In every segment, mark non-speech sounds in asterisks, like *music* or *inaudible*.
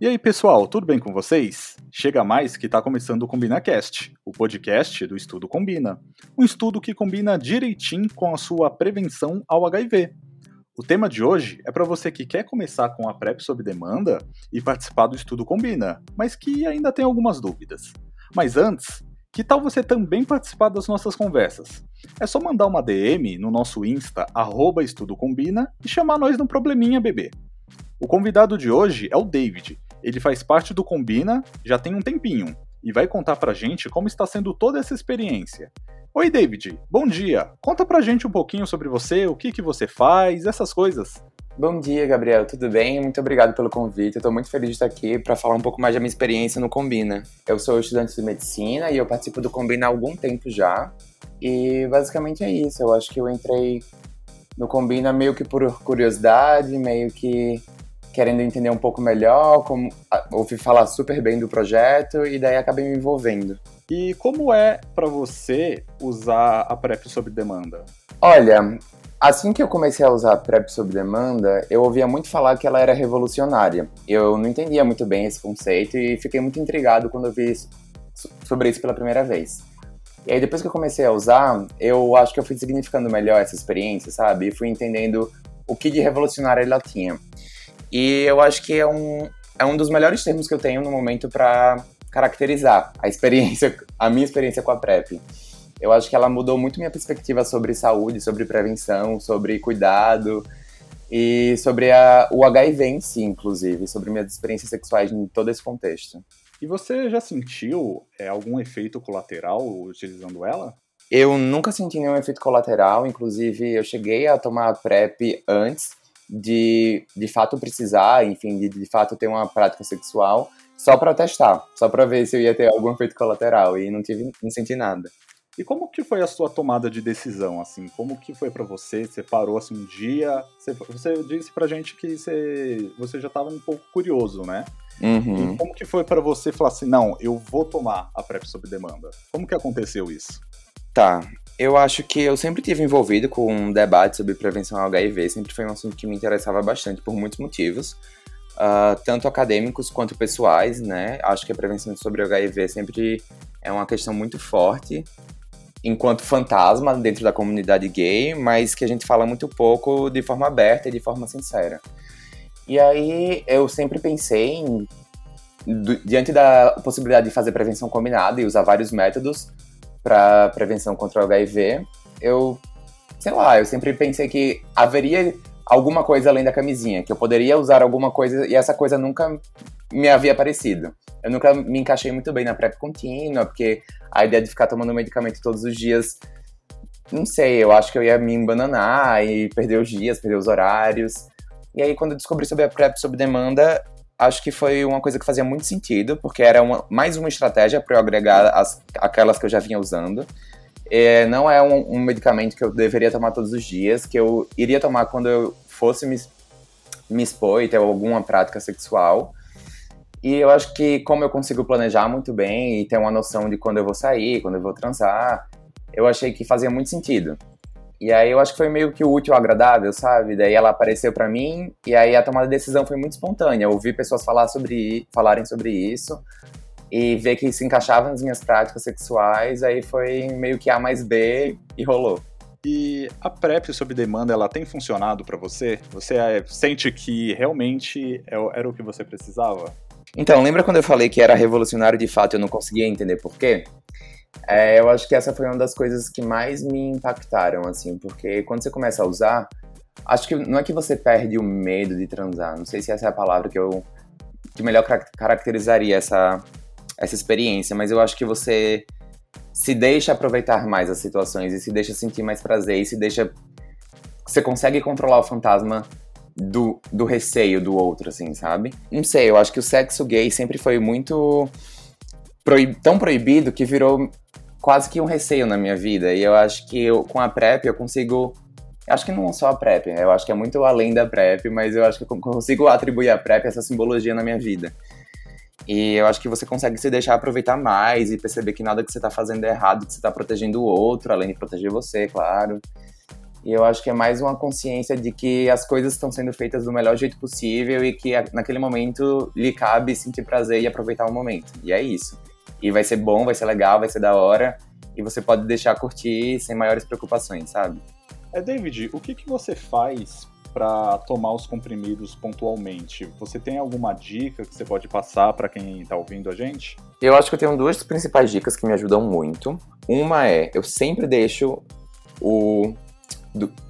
E aí, pessoal, tudo bem com vocês? Chega mais que está começando o CombinaCast, o podcast do Estudo Combina. Um estudo que combina direitinho com a sua prevenção ao HIV. O tema de hoje é para você que quer começar com a PrEP sob demanda e participar do Estudo Combina, mas que ainda tem algumas dúvidas. Mas antes, que tal você também participar das nossas conversas? É só mandar uma DM no nosso Insta, arroba Estudo Combina, e chamar nós no Probleminha Bebê. O convidado de hoje é o David, ele faz parte do Combina já tem um tempinho e vai contar pra gente como está sendo toda essa experiência. Oi, David, bom dia. Conta pra gente um pouquinho sobre você, o que, que você faz, essas coisas. Bom dia, Gabriel, tudo bem? Muito obrigado pelo convite. Eu tô muito feliz de estar aqui para falar um pouco mais da minha experiência no Combina. Eu sou estudante de medicina e eu participo do Combina há algum tempo já. E basicamente é isso. Eu acho que eu entrei no Combina meio que por curiosidade, meio que querendo entender um pouco melhor, como, ouvi falar super bem do projeto e daí acabei me envolvendo. E como é para você usar a PrEP sob demanda? Olha, assim que eu comecei a usar a PrEP sob demanda, eu ouvia muito falar que ela era revolucionária. Eu não entendia muito bem esse conceito e fiquei muito intrigado quando eu vi sobre isso pela primeira vez. E aí depois que eu comecei a usar, eu acho que eu fui significando melhor essa experiência, sabe? E fui entendendo o que de revolucionário ela tinha. E eu acho que é um, é um dos melhores termos que eu tenho no momento para caracterizar a experiência, a minha experiência com a PrEP. Eu acho que ela mudou muito minha perspectiva sobre saúde, sobre prevenção, sobre cuidado e sobre a, o HIV em si, inclusive, sobre minhas experiências sexuais em todo esse contexto. E você já sentiu é, algum efeito colateral utilizando ela? Eu nunca senti nenhum efeito colateral, inclusive eu cheguei a tomar a PrEP antes de de fato precisar, enfim, de de fato ter uma prática sexual, só para testar, só para ver se eu ia ter algum efeito colateral e não tive, não senti nada. E como que foi a sua tomada de decisão, assim? Como que foi para você? Você parou assim um dia? Você, você disse pra gente que você, você já estava um pouco curioso, né? Uhum. E como que foi para você falar assim, não, eu vou tomar a PrEP sob demanda? Como que aconteceu isso? Tá, eu acho que eu sempre tive envolvido com um debate sobre prevenção ao HIV, sempre foi um assunto que me interessava bastante por muitos motivos, uh, tanto acadêmicos quanto pessoais, né? Acho que a prevenção sobre HIV sempre é uma questão muito forte, enquanto fantasma dentro da comunidade gay, mas que a gente fala muito pouco de forma aberta e de forma sincera. E aí eu sempre pensei em, diante da possibilidade de fazer prevenção combinada e usar vários métodos, para prevenção contra o HIV, eu, sei lá, eu sempre pensei que haveria alguma coisa além da camisinha, que eu poderia usar alguma coisa e essa coisa nunca me havia aparecido. Eu nunca me encaixei muito bem na PrEP contínua, porque a ideia de ficar tomando medicamento todos os dias, não sei, eu acho que eu ia me embananar e perder os dias, perder os horários. E aí, quando eu descobri sobre a PrEP sob demanda, acho que foi uma coisa que fazia muito sentido, porque era uma, mais uma estratégia para eu agregar as, aquelas que eu já vinha usando. É, não é um, um, medicamento que eu deveria tomar todos os dias, que eu iria tomar quando eu fosse me, me expor e ter alguma prática sexual. E eu acho que, como eu consigo planejar muito bem e ter uma noção de quando eu vou sair, quando eu vou transar, eu achei que fazia muito sentido. E aí eu acho que foi meio que o útil ao agradável, sabe? Daí ela apareceu para mim e aí a tomada de decisão foi muito espontânea. Eu ouvi pessoas falar sobre, falarem sobre isso e ver que se encaixava nas minhas práticas sexuais, aí foi meio que A mais B e rolou. E a PrEP sob demanda, ela tem funcionado para você? Você é, sente que realmente é era o que você precisava? Então, lembra quando eu falei que era revolucionário de fato e eu não conseguia entender por quê? É, eu acho que essa foi uma das coisas que mais me impactaram, assim, porque quando você começa a usar, acho que não é que você perde o medo de transar, não sei se essa é a palavra que eu que melhor caracterizaria essa essa experiência, mas eu acho que você se deixa aproveitar mais as situações e se deixa sentir mais prazer e se deixa você consegue controlar o fantasma do, do receio do outro, assim, sabe? Não sei, eu acho que o sexo gay sempre foi muito proib tão proibido que virou quase que um receio na minha vida. E eu acho que eu, com a PrEP eu consigo. Acho que não só a PrEP, né? eu acho que é muito além da PrEP, mas eu acho que eu consigo atribuir a PrEP essa simbologia na minha vida. E eu acho que você consegue se deixar aproveitar mais e perceber que nada que você está fazendo é errado, que você está protegendo o outro, além de proteger você, claro. E eu acho que é mais uma consciência de que as coisas estão sendo feitas do melhor jeito possível e que naquele momento lhe cabe sentir prazer e aproveitar o momento. E é isso. E vai ser bom, vai ser legal, vai ser da hora. E você pode deixar curtir sem maiores preocupações, sabe? É, David, o que, que você faz para tomar os comprimidos pontualmente? Você tem alguma dica que você pode passar para quem está ouvindo a gente? Eu acho que eu tenho duas principais dicas que me ajudam muito. Uma é, eu sempre deixo o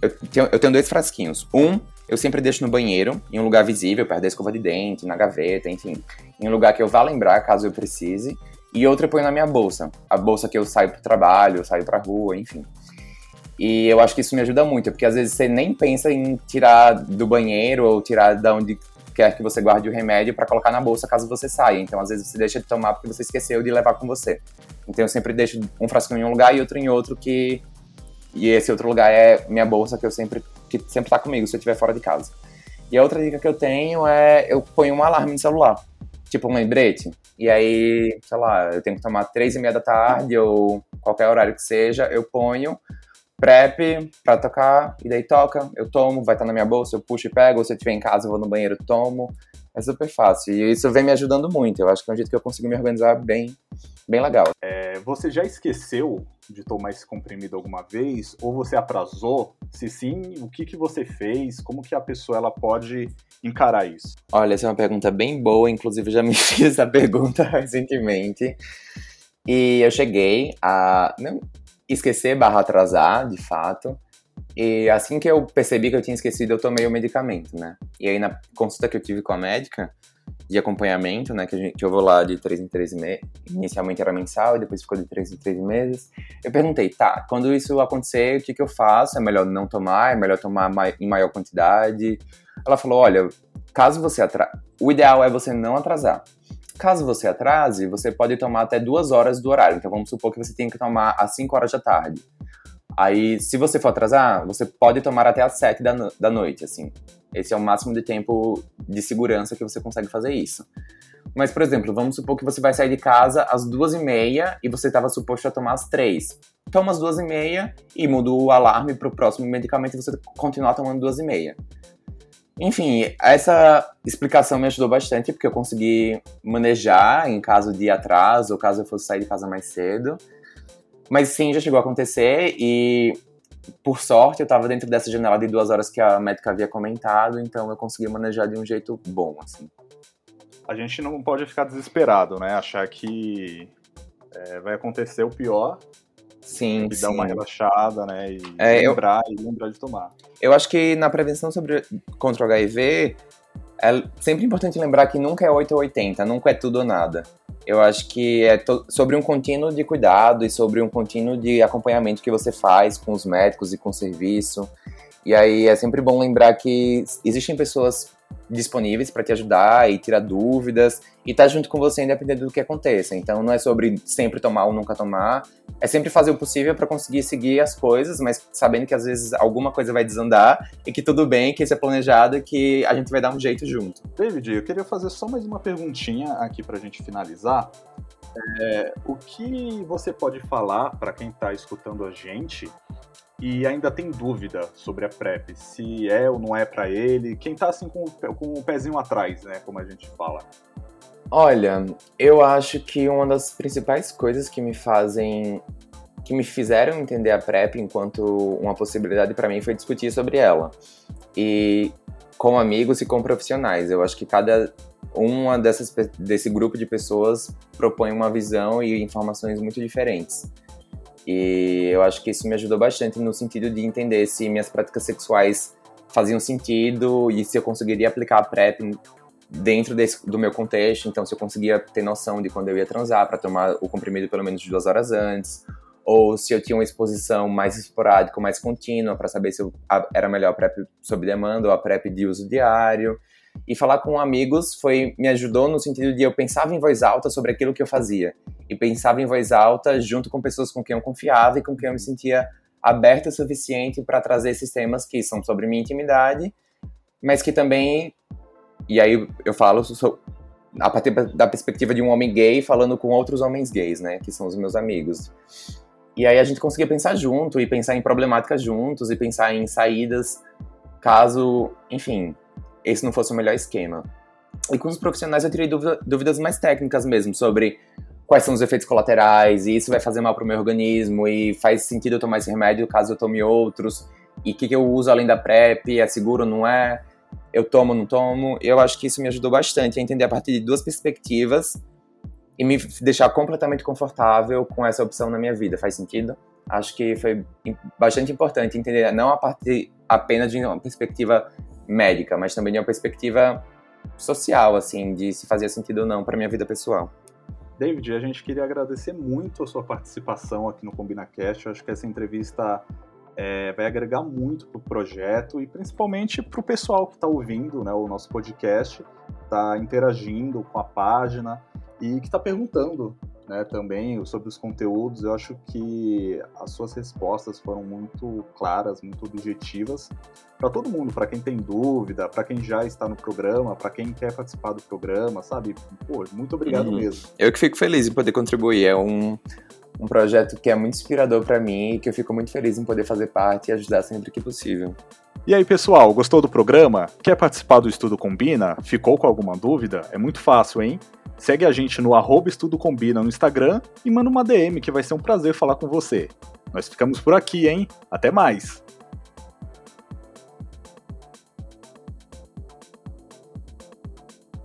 eu, tenho, eu tenho dois frasquinhos. Um, eu sempre deixo no banheiro, em um lugar visível, perto da escova de dente, na gaveta, enfim. Em um lugar que eu vá lembrar caso eu precise. E outro eu ponho na minha bolsa. A bolsa que eu saio pro trabalho, eu saio pra rua, enfim. E eu acho que isso me ajuda muito, porque às vezes você nem pensa em tirar do banheiro ou tirar da onde quer que você guarde o remédio para colocar na bolsa caso você saia. Então, às vezes você deixa de tomar porque você esqueceu de levar com você. Então, eu sempre deixo um frasquinho em um lugar e outro em outro que e esse outro lugar é minha bolsa que eu sempre que sempre tá comigo se eu estiver fora de casa. E a outra dica que eu tenho é eu ponho um alarme no celular, tipo um lembrete. E aí, sei lá, eu tenho que tomar três e meia da tarde ou qualquer horário que seja, eu ponho prep pra tocar e daí toca, eu tomo, vai estar na minha bolsa, eu puxo e pego, ou se eu estiver em casa eu vou no banheiro tomo. É super fácil. E isso vem me ajudando muito. Eu acho que é um jeito que eu consigo me organizar bem, bem legal. É, você já esqueceu de tomar esse comprimido alguma vez? Ou você atrasou? Se sim, o que, que você fez? Como que a pessoa ela pode encarar isso? Olha, essa é uma pergunta bem boa. Inclusive, já me *laughs* fiz essa pergunta *laughs* recentemente. E eu cheguei a não esquecer barra atrasar, de fato. E assim que eu percebi que eu tinha esquecido, eu tomei o medicamento, né? E aí na consulta que eu tive com a médica de acompanhamento, né, que, gente, que eu vou lá de 3 em 3 meses, inicialmente era mensal e depois ficou de 3 em 3 meses. Eu perguntei, tá, quando isso acontecer, o que que eu faço? É melhor não tomar? É melhor tomar em maior quantidade? Ela falou, olha, caso você atrase, o ideal é você não atrasar. Caso você atrase, você pode tomar até duas horas do horário. Então vamos supor que você tem que tomar às 5 horas da tarde. Aí, se você for atrasar, você pode tomar até às 7 da, no da noite, assim. Esse é o máximo de tempo de segurança que você consegue fazer isso. Mas, por exemplo, vamos supor que você vai sair de casa às duas e meia e você estava suposto a tomar às três. Toma às duas e meia e muda o alarme para o próximo medicamento e você continuar tomando duas e meia. Enfim, essa explicação me ajudou bastante porque eu consegui manejar em caso de atraso ou caso eu fosse sair de casa mais cedo. Mas sim, já chegou a acontecer e, por sorte, eu estava dentro dessa janela de duas horas que a médica havia comentado, então eu consegui manejar de um jeito bom, assim. A gente não pode ficar desesperado, né? Achar que é, vai acontecer o pior. Sim, e sim. dar uma relaxada, né? E é, lembrar eu... e lembrar de tomar. Eu acho que na prevenção sobre, contra o HIV, é sempre importante lembrar que nunca é 8 ou 80, nunca é tudo ou nada. Eu acho que é sobre um contínuo de cuidado e sobre um contínuo de acompanhamento que você faz com os médicos e com o serviço. E aí é sempre bom lembrar que existem pessoas disponíveis para te ajudar e tirar dúvidas e estar tá junto com você independente do que aconteça. Então não é sobre sempre tomar ou nunca tomar, é sempre fazer o possível para conseguir seguir as coisas, mas sabendo que às vezes alguma coisa vai desandar e que tudo bem, que isso é planejado e que a gente vai dar um jeito junto. David, eu queria fazer só mais uma perguntinha aqui para a gente finalizar. É, o que você pode falar para quem está escutando a gente e ainda tem dúvida sobre a PrEP, se é ou não é para ele, quem tá assim com, com o pezinho atrás, né, como a gente fala? Olha, eu acho que uma das principais coisas que me fazem que me fizeram entender a PrEP enquanto uma possibilidade para mim foi discutir sobre ela. E com amigos e com profissionais. Eu acho que cada uma dessas desse grupo de pessoas propõe uma visão e informações muito diferentes. E eu acho que isso me ajudou bastante no sentido de entender se minhas práticas sexuais faziam sentido e se eu conseguiria aplicar a PrEP dentro desse, do meu contexto. Então, se eu conseguia ter noção de quando eu ia transar para tomar o comprimido pelo menos duas horas antes, ou se eu tinha uma exposição mais esporádica, mais contínua, para saber se eu, a, era melhor a PrEP sob demanda ou a PrEP de uso diário. E falar com amigos foi me ajudou no sentido de eu pensava em voz alta sobre aquilo que eu fazia e pensava em voz alta junto com pessoas com quem eu confiava e com quem eu me sentia aberta o suficiente para trazer esses temas que são sobre minha intimidade, mas que também e aí eu falo sou, a partir da perspectiva de um homem gay falando com outros homens gays, né, que são os meus amigos. E aí a gente conseguia pensar junto e pensar em problemáticas juntos e pensar em saídas caso, enfim, esse não fosse o melhor esquema. E com os profissionais eu tirei dúvida, dúvidas mais técnicas mesmo sobre quais são os efeitos colaterais, e isso vai fazer mal para o meu organismo, e faz sentido eu tomar esse remédio caso eu tome outros, e o que, que eu uso além da PrEP, é seguro ou não é, eu tomo ou não tomo. Eu acho que isso me ajudou bastante a entender a partir de duas perspectivas e me deixar completamente confortável com essa opção na minha vida. Faz sentido? Acho que foi bastante importante entender não a partir apenas de uma perspectiva médica, mas também de uma perspectiva social, assim, de se fazia sentido ou não para minha vida pessoal. David, a gente queria agradecer muito a sua participação aqui no CombinaCast. Eu acho que essa entrevista é, vai agregar muito para o projeto e principalmente para o pessoal que está ouvindo né, o nosso podcast, está interagindo com a página e que está perguntando né, também sobre os conteúdos. Eu acho que as suas respostas foram muito claras, muito objetivas para todo mundo, para quem tem dúvida, para quem já está no programa, para quem quer participar do programa, sabe? Pô, muito obrigado uhum. mesmo. Eu que fico feliz em poder contribuir. É um, um projeto que é muito inspirador para mim e que eu fico muito feliz em poder fazer parte e ajudar sempre que possível. E aí, pessoal, gostou do programa? Quer participar do Estudo Combina? Ficou com alguma dúvida? É muito fácil, hein? Segue a gente no arroba Estudo Combina no Instagram e manda uma DM que vai ser um prazer falar com você. Nós ficamos por aqui, hein? Até mais!